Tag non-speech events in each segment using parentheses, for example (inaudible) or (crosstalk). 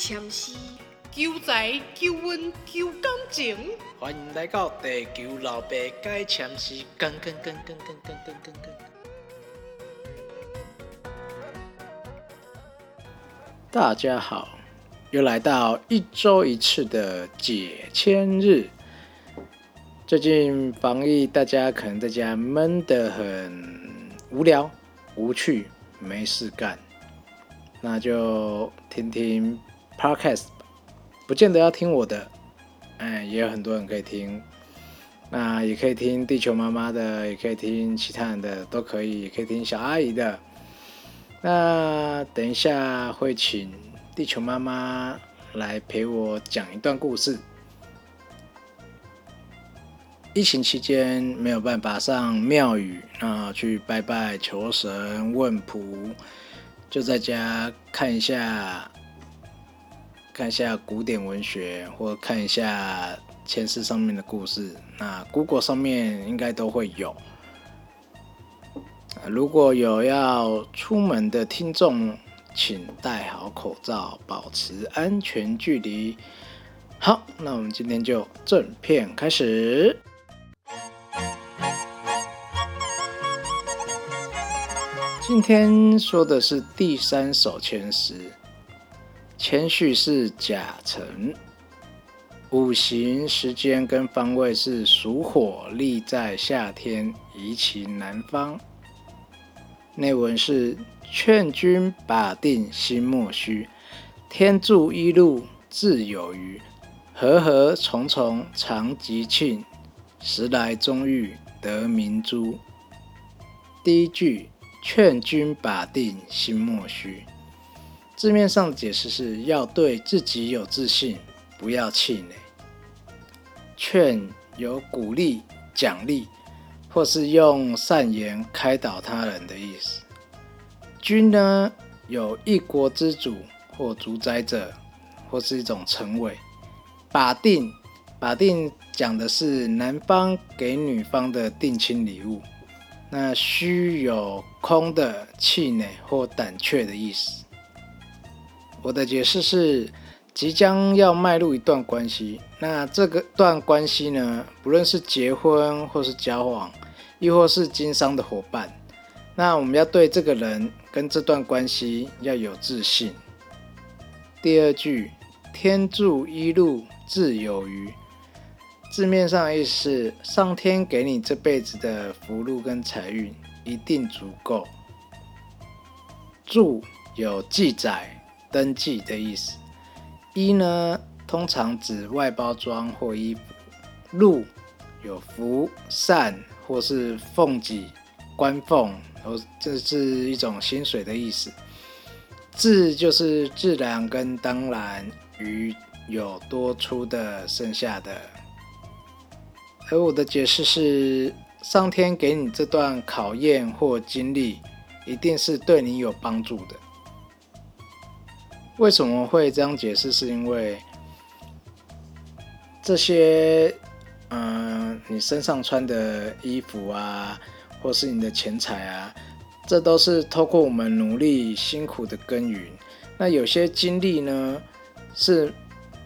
签诗，求财、求运、求感情。欢迎来到地球老爸解签诗，跟跟跟跟跟跟跟跟跟。大家好，又来到一周一次的解签日。最近防疫，大家可能在家闷得很无聊、无趣、没事干，那就听听 podcast。不见得要听我的，哎，也有很多人可以听。那也可以听地球妈妈的，也可以听其他人的，都可以，也可以听小阿姨的。那等一下会请地球妈妈来陪我讲一段故事。疫情期间没有办法上庙宇啊，去拜拜求神问卜，就在家看一下，看一下古典文学，或看一下前世上面的故事。那 Google 上面应该都会有。如果有要出门的听众，请戴好口罩，保持安全距离。好，那我们今天就正片开始。今天说的是第三首前诗，谦序是甲辰，五行时间跟方位是属火，立在夏天，宜其南方。内文是劝君把定心莫虚，天助一路自有余，和和重重常吉庆，时来终遇得明珠。第一句。劝君把定心莫虚，字面上的解释是要对自己有自信，不要气馁。劝有鼓励、奖励，或是用善言开导他人的意思。君呢，有一国之主或主宰者，或是一种称谓。把定，把定讲的是男方给女方的定亲礼物。那虚有空的气馁或胆怯的意思。我的解释是，即将要迈入一段关系。那这个段关系呢，不论是结婚或是交往，亦或是经商的伙伴，那我们要对这个人跟这段关系要有自信。第二句，天助一路自有余。字面上意思是，上天给你这辈子的福禄跟财运一定足够。注有记载、登记的意思。一呢，通常指外包装或衣服。禄有福、善或是奉己、官奉，哦，这是一种薪水的意思。自就是自然跟当然，余有多出的、剩下的。而我的解释是，上天给你这段考验或经历，一定是对你有帮助的。为什么会这样解释？是因为这些，嗯，你身上穿的衣服啊，或是你的钱财啊，这都是透过我们努力辛苦的耕耘。那有些经历呢，是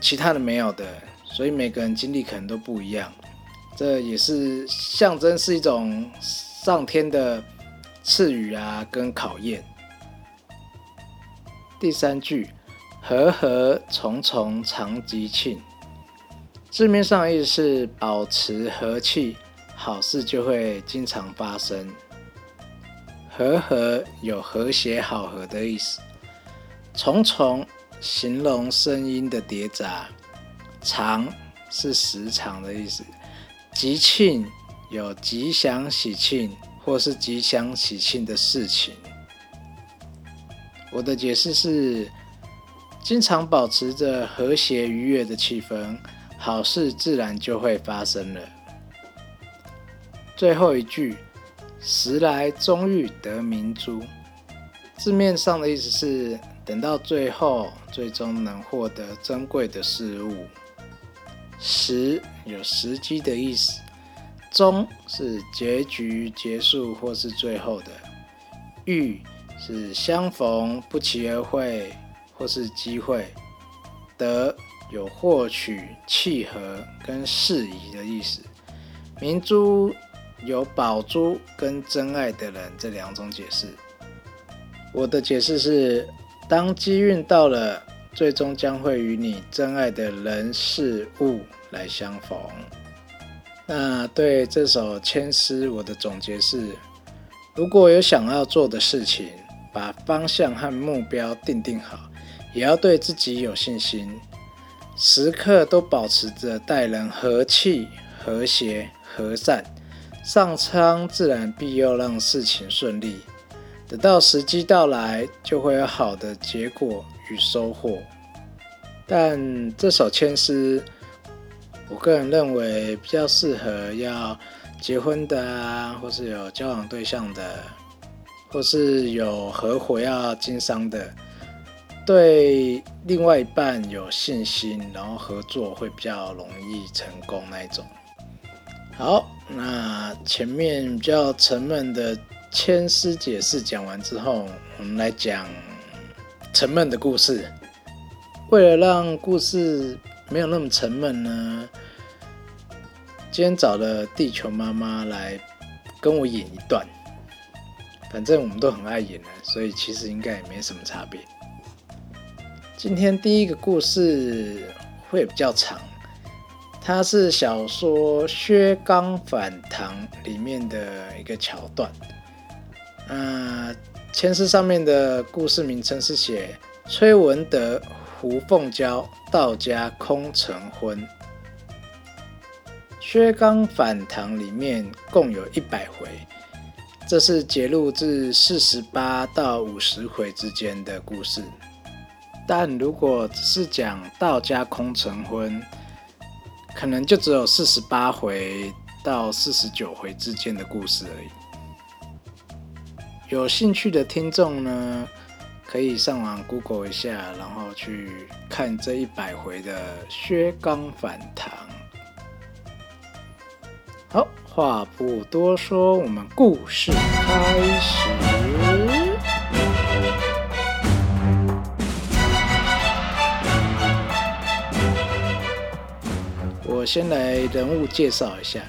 其他的没有的，所以每个人经历可能都不一样。这也是象征，是一种上天的赐予啊，跟考验。第三句，和和重重常吉庆，字面上意思是保持和气，好事就会经常发生。和和有和谐好合的意思，重重形容声音的叠杂，长是时长的意思。吉庆有吉祥喜庆或是吉祥喜庆的事情。我的解释是：经常保持着和谐愉悦的气氛，好事自然就会发生了。最后一句，时来终欲得明珠，字面上的意思是等到最后，最终能获得珍贵的事物。时有时机的意思，终是结局结束或是最后的，遇是相逢不期而会或是机会，得有获取、契合跟适宜的意思。明珠有宝珠跟真爱的人这两种解释。我的解释是：当机运到了，最终将会与你真爱的人事物来相逢。那对这首千诗，我的总结是：如果有想要做的事情，把方向和目标定定好，也要对自己有信心，时刻都保持着待人和气、和谐、和善，上苍自然必要让事情顺利。等到时机到来，就会有好的结果与收获。但这首千诗。我个人认为比较适合要结婚的啊，或是有交往对象的，或是有合伙要经商的，对另外一半有信心，然后合作会比较容易成功那一种。好，那前面比较沉闷的千丝解释讲完之后，我们来讲沉闷的故事。为了让故事没有那么沉闷呢。今天找了地球妈妈来跟我演一段，反正我们都很爱演的，所以其实应该也没什么差别。今天第一个故事会比较长，它是小说《薛刚反唐》里面的一个桥段。嗯，前诗上面的故事名称是写崔文德、胡凤娇道家空成婚。薛刚反唐里面共有一百回，这是节录至四十八到五十回之间的故事。但如果只是讲道家空成婚，可能就只有四十八回到四十九回之间的故事而已。有兴趣的听众呢，可以上网 Google 一下，然后去看这一百回的薛刚反唐。好，话不多说，我们故事开始。我先来人物介绍一下。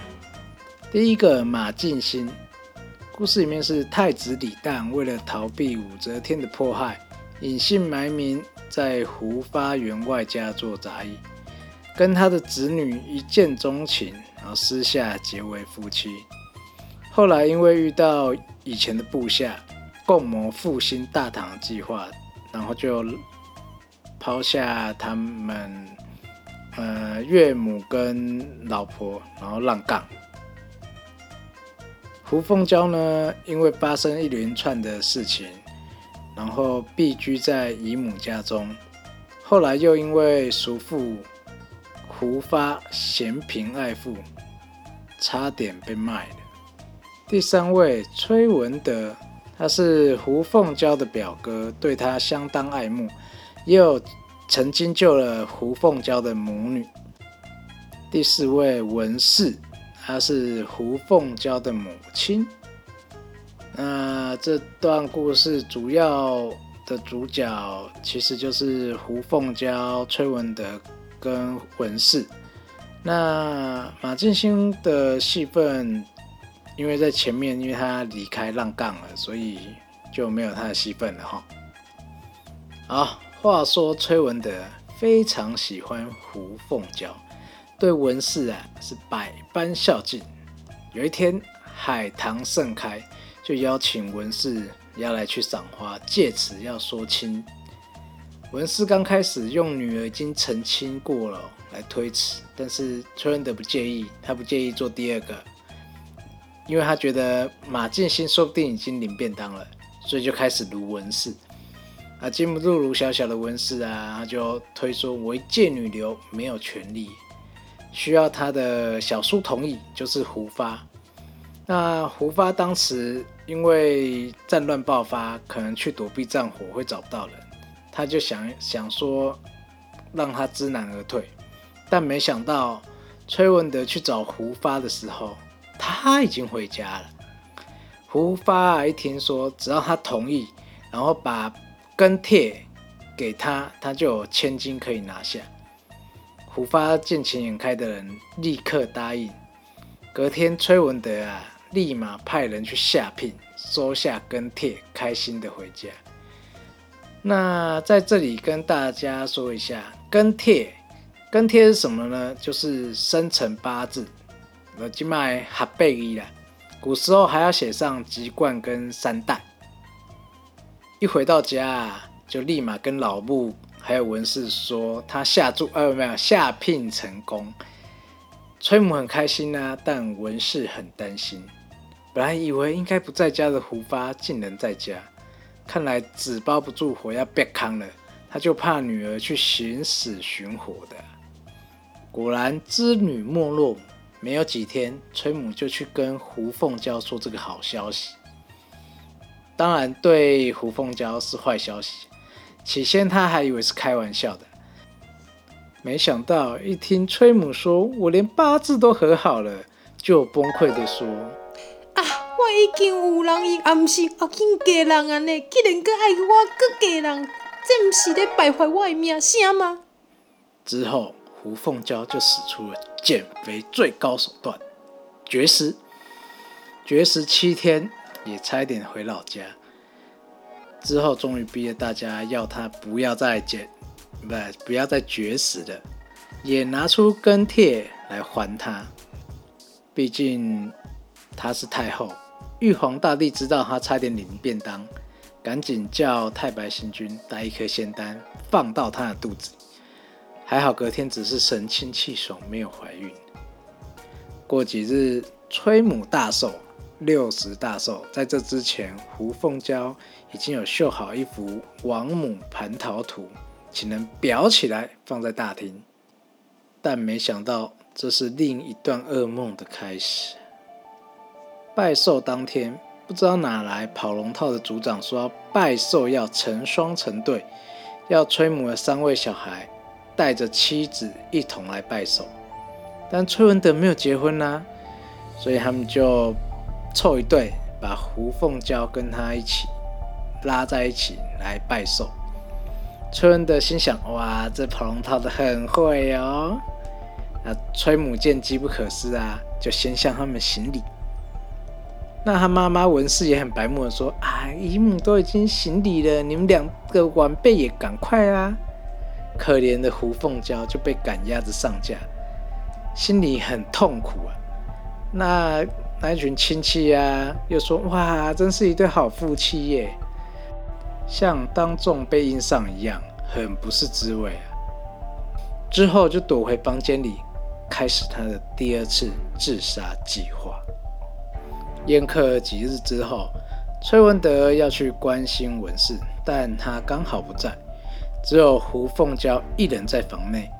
第一个马进兴，故事里面是太子李旦为了逃避武则天的迫害，隐姓埋名在胡发员外家做杂役，跟他的子女一见钟情。然后私下结为夫妻，后来因为遇到以前的部下，共谋复兴大唐计划，然后就抛下他们呃岳母跟老婆，然后浪杠。胡凤娇呢，因为发生一连串的事情，然后避居在姨母家中，后来又因为叔父。胡发嫌贫爱富，差点被卖了。第三位崔文德，他是胡凤娇的表哥，对他相当爱慕，也有曾经救了胡凤娇的母女。第四位文氏，她是胡凤娇的母亲。那这段故事主要的主角其实就是胡凤娇、崔文德。跟文氏，那马进兴的戏份，因为在前面，因为他离开浪杠了，所以就没有他的戏份了哈。好，话说崔文德非常喜欢胡凤娇，对文氏啊是百般孝敬。有一天海棠盛开，就邀请文氏要来去赏花，借此要说亲。文氏刚开始用女儿已经成亲过了来推辞，但是崔文德不介意，他不介意做第二个，因为他觉得马建新说不定已经领便当了，所以就开始撸文氏。啊，禁不住卢小小的文氏啊，就推说为贱女流没有权利，需要他的小叔同意，就是胡发。那胡发当时因为战乱爆发，可能去躲避战火会找不到人。他就想想说，让他知难而退，但没想到崔文德去找胡发的时候，他已经回家了。胡发一听说，只要他同意，然后把跟帖给他，他就有千金可以拿下。胡发见钱眼开的人立刻答应。隔天，崔文德啊，立马派人去下聘，收下跟帖，开心的回家。那在这里跟大家说一下，跟帖，跟帖是什么呢？就是生辰八字，我今麦哈贝伊啦。古时候还要写上籍贯跟三代。一回到家，就立马跟老部还有文氏说他下注，呃，没有下聘成功。崔母很开心啊，但文氏很担心。本来以为应该不在家的胡发，竟然在家。看来纸包不住火，要变康了。他就怕女儿去寻死寻活的。果然，织女没落，没有几天，崔母就去跟胡凤娇说这个好消息。当然，对胡凤娇是坏消息。起先他还以为是开玩笑的，没想到一听崔母说我连八字都和好了，就崩溃的说。啊我已经有人，伊也毋是恶经嫁人安尼，既然搁爱我，搁嫁人，这毋是咧败坏我的名声吗？之后，胡凤娇就使出了减肥最高手段——绝食。绝食七天，也差一点回老家。之后，终于逼了大家要他不要再减，不，不要再绝食了，也拿出跟帖来还他。毕竟他是太后。玉皇大帝知道他差点领便当，赶紧叫太白星君带一颗仙丹放到他的肚子里。还好隔天只是神清气爽，没有怀孕。过几日，崔母大寿，六十大寿。在这之前，胡凤娇已经有绣好一幅王母蟠桃图，请人裱起来放在大厅。但没想到，这是另一段噩梦的开始。拜寿当天，不知道哪来跑龙套的族长说拜寿要成双成对，要崔母的三位小孩带着妻子一同来拜寿。但崔文德没有结婚啊，所以他们就凑一对，把胡凤娇跟他一起拉在一起来拜寿。崔文德心想：哇，这跑龙套的很会哦。那崔母见机不可失啊，就先向他们行礼。那他妈妈文氏也很白目的说：“啊，姨母都已经行礼了，你们两个晚辈也赶快啊！”可怜的胡凤娇就被赶鸭子上架，心里很痛苦啊。那那一群亲戚啊，又说：“哇，真是一对好夫妻耶！”像当众被印上一样，很不是滋味啊。之后就躲回房间里，开始他的第二次自杀计划。宴客几日之后，崔文德要去关心文氏，但他刚好不在，只有胡凤娇一人在房内。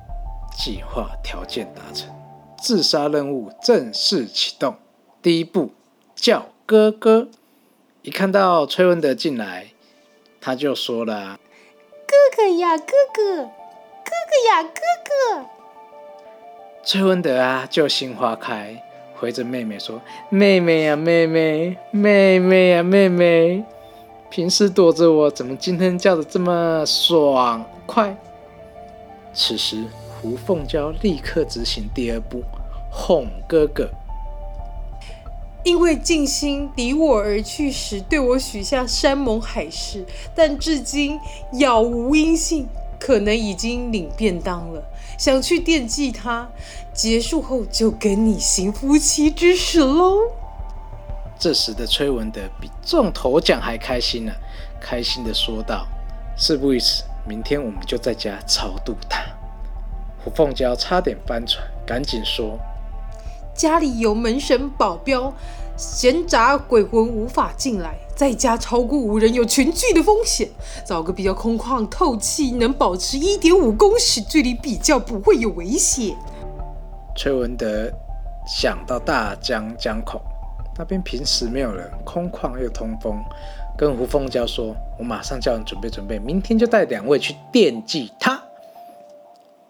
计划条件达成，自杀任务正式启动。第一步叫哥哥。一看到崔文德进来，他就说了：“哥哥呀，哥哥，哥哥呀，哥哥。”崔文德啊，就心花开。回着妹妹说：“妹妹呀，妹妹，妹妹呀，妹妹，平时躲着我，怎么今天叫的这么爽快？”此时，胡凤娇立刻执行第二步，哄哥哥。因为静心离我而去时，对我许下山盟海誓，但至今杳无音信。可能已经领便当了，想去惦记他。结束后就跟你行夫妻之实喽。这时的崔文德比中头奖还开心呢，开心的说道：“事不宜迟，明天我们就在家超度他。”胡凤娇差点翻船，赶紧说：“家里有门神保镖。”闲杂鬼魂无法进来，在家超过五人有群聚的风险。找个比较空旷、透气、能保持一点五公尺距离，比较不会有危险。崔文德想到大江江口那边平时没有人，空旷又通风，跟胡凤娇说：“我马上叫人准备准备，明天就带两位去惦记他。”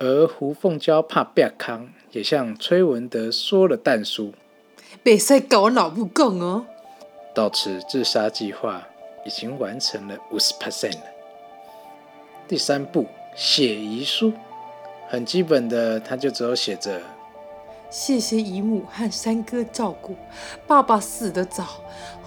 而胡凤娇怕变康，也向崔文德说了淡书。别再搞我脑部梗哦！到此，自杀计划已经完成了五十 percent 了。第三步，写遗书，很基本的，他就只有写着。谢谢姨母和三哥照顾，爸爸死得早，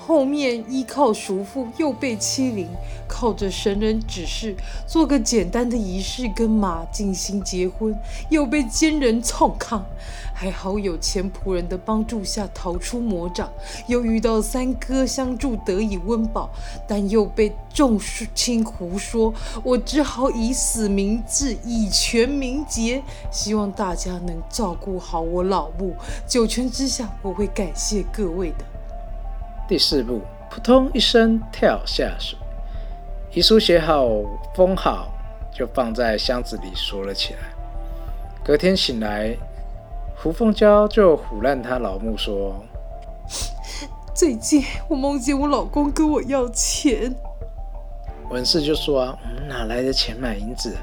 后面依靠叔父又被欺凌，靠着神人指示做个简单的仪式跟马静心结婚，又被奸人冲抗，还好有钱仆人的帮助下逃出魔掌，又遇到三哥相助得以温饱，但又被众亲胡说，我只好以死明志，以权明节，希望大家能照顾好我老。老木九泉之下，我会感谢各位的。第四步，扑通一声跳下水，遗书写好封好，就放在箱子里锁了起来。隔天醒来，胡凤娇就唬烂她老母说：“ (laughs) 最近我梦见我老公跟我要钱。”文氏就说：“啊，哪来的钱买银子？”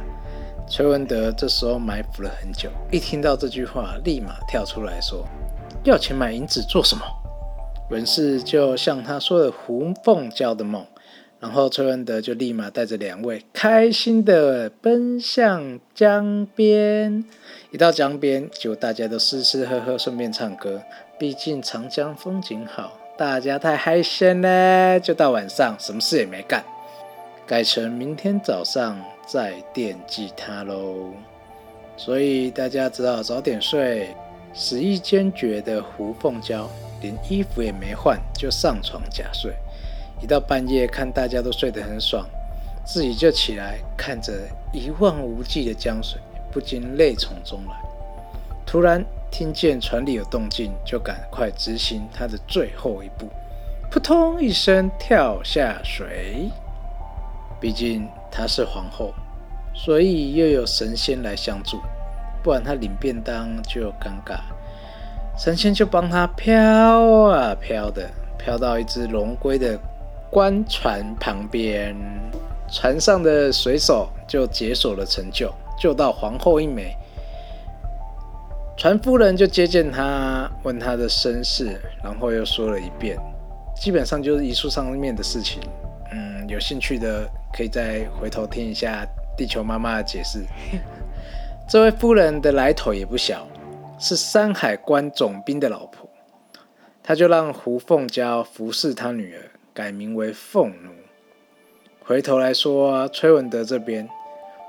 崔文德这时候埋伏了很久，一听到这句话，立马跳出来说：“要钱买银子做什么？”文士就向他说了胡凤娇的梦，然后崔文德就立马带着两位开心的奔向江边。一到江边，就大家都吃吃喝喝，顺便唱歌。毕竟长江风景好，大家太嗨森了。就到晚上，什么事也没干，改成明天早上。再惦记他喽，所以大家只好早点睡。死意坚决的胡凤娇连衣服也没换就上床假睡，一到半夜看大家都睡得很爽，自己就起来看着一望无际的江水，不禁泪从中来。突然听见船里有动静，就赶快执行他的最后一步，扑通一声跳下水。毕竟她是皇后，所以又有神仙来相助，不然她领便当就尴尬。神仙就帮他飘啊飘的，飘到一只龙龟的官船旁边，船上的水手就解锁了成就，救到皇后一枚。船夫人就接见他，问他的身世，然后又说了一遍，基本上就是遗书上面的事情。嗯，有兴趣的。可以再回头听一下地球妈妈的解释。(laughs) 这位夫人的来头也不小，是山海关总兵的老婆。他就让胡凤娇服侍他女儿，改名为凤奴。回头来说，崔文德这边，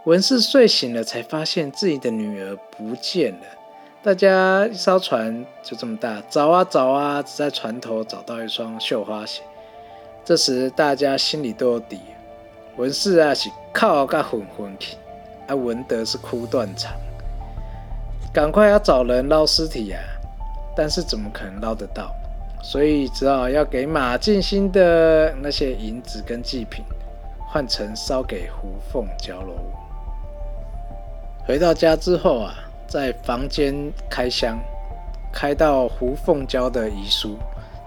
文氏睡醒了，才发现自己的女儿不见了。大家一艘船就这么大，找啊找啊，只在船头找到一双绣花鞋。这时大家心里都有底。文氏啊是靠个混混去，啊文德是哭断肠，赶快要找人捞尸体呀！但是怎么可能捞得到？所以只好要给马静心的那些银子跟祭品，换成烧给胡凤娇喽。回到家之后啊，在房间开箱，开到胡凤娇的遗书，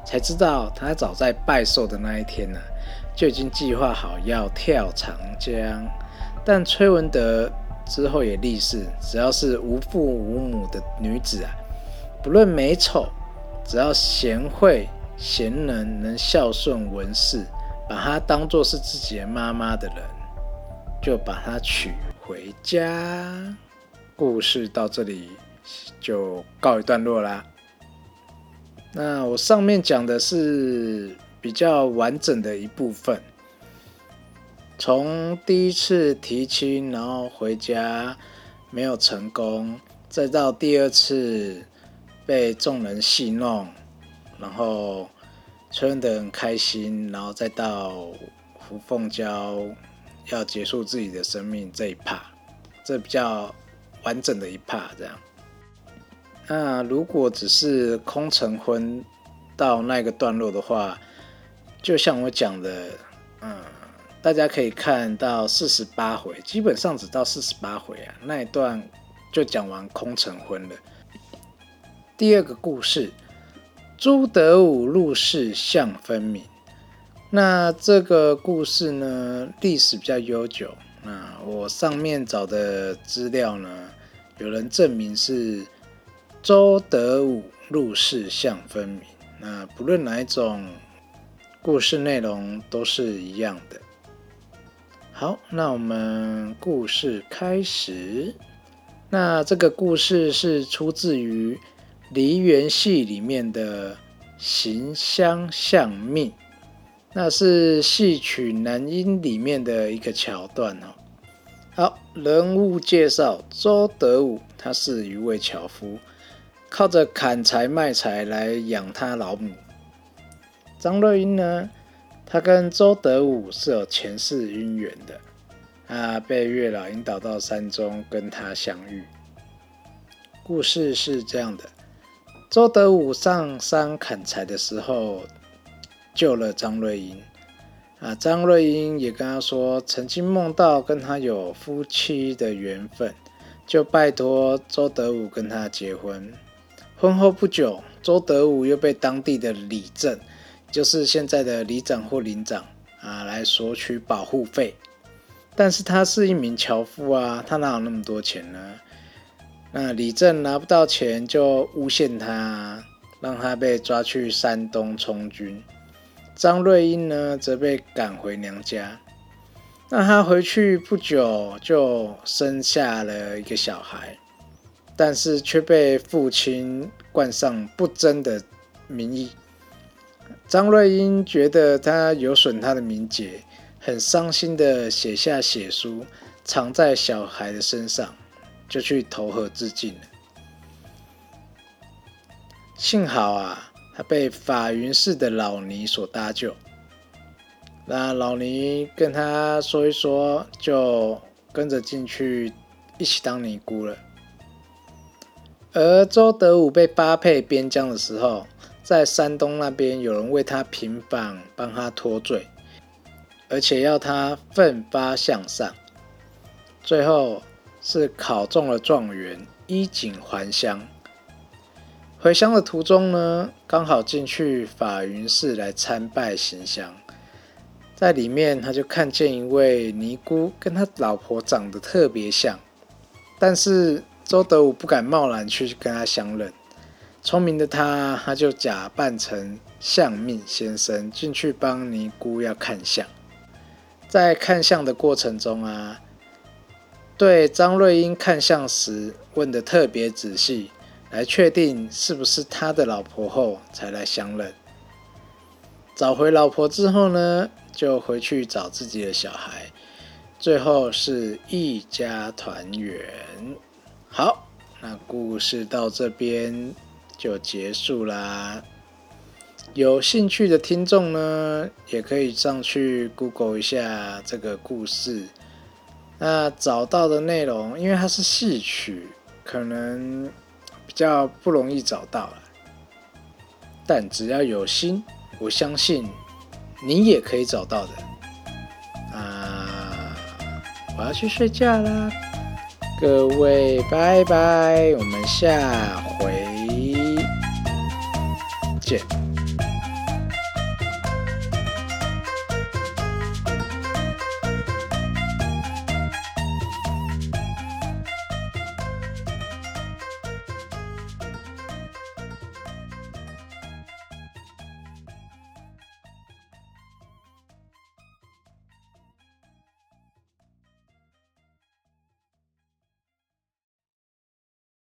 才知道他早在拜寿的那一天呢。就已经计划好要跳长江，但崔文德之后也立誓，只要是无父无母的女子啊，不论美丑，只要贤惠贤能，能孝顺文氏，把她当做是自己的妈妈的人，就把她娶回家。故事到这里就告一段落啦。那我上面讲的是。比较完整的一部分，从第一次提亲，然后回家没有成功，再到第二次被众人戏弄，然后春的很开心，然后再到胡凤娇要结束自己的生命这一趴，这比较完整的一趴。这样，那如果只是空成婚到那个段落的话，就像我讲的，大家可以看到四十八回，基本上只到四十八回啊，那一段就讲完空城婚了。第二个故事，朱德武入世相分明。那这个故事呢，历史比较悠久。那我上面找的资料呢，有人证明是周德武入世相分明。那不论哪一种。故事内容都是一样的。好，那我们故事开始。那这个故事是出自于《梨园戏》里面的《行香相命》，那是戏曲男音里面的一个桥段哦。好，人物介绍：周德武，他是一位樵夫，靠着砍柴卖柴来养他老母。张瑞英呢，他跟周德武是有前世姻缘的，啊，被月老引导到山中跟他相遇。故事是这样的：周德武上山砍柴的时候，救了张瑞英。啊，张瑞英也跟他说，曾经梦到跟他有夫妻的缘分，就拜托周德武跟他结婚。婚后不久，周德武又被当地的里正，就是现在的里长或领长啊，来索取保护费。但是他是一名樵夫啊，他哪有那么多钱呢？那李正拿不到钱，就诬陷他，让他被抓去山东充军。张瑞英呢，则被赶回娘家。那他回去不久，就生下了一个小孩，但是却被父亲冠上不贞的名义。张瑞英觉得他有损他的名节，很伤心的写下血书，藏在小孩的身上。就去投河自尽了。幸好啊，他被法云寺的老尼所搭救。那老尼跟他说一说，就跟着进去一起当尼姑了。而周德武被发配边疆的时候，在山东那边有人为他平反，帮他脱罪，而且要他奋发向上。最后。是考中了状元，衣锦还乡。回乡的途中呢，刚好进去法云寺来参拜行香，在里面他就看见一位尼姑，跟他老婆长得特别像，但是周德武不敢贸然去跟他相认。聪明的他，他就假扮成相命先生进去帮尼姑要看相，在看相的过程中啊。对张瑞英看相时问的特别仔细，来确定是不是他的老婆后，才来相认。找回老婆之后呢，就回去找自己的小孩，最后是一家团圆。好，那故事到这边就结束啦。有兴趣的听众呢，也可以上去 Google 一下这个故事。那找到的内容，因为它是戏曲，可能比较不容易找到了。但只要有心，我相信你也可以找到的。啊，我要去睡觉啦，各位拜拜，我们下回。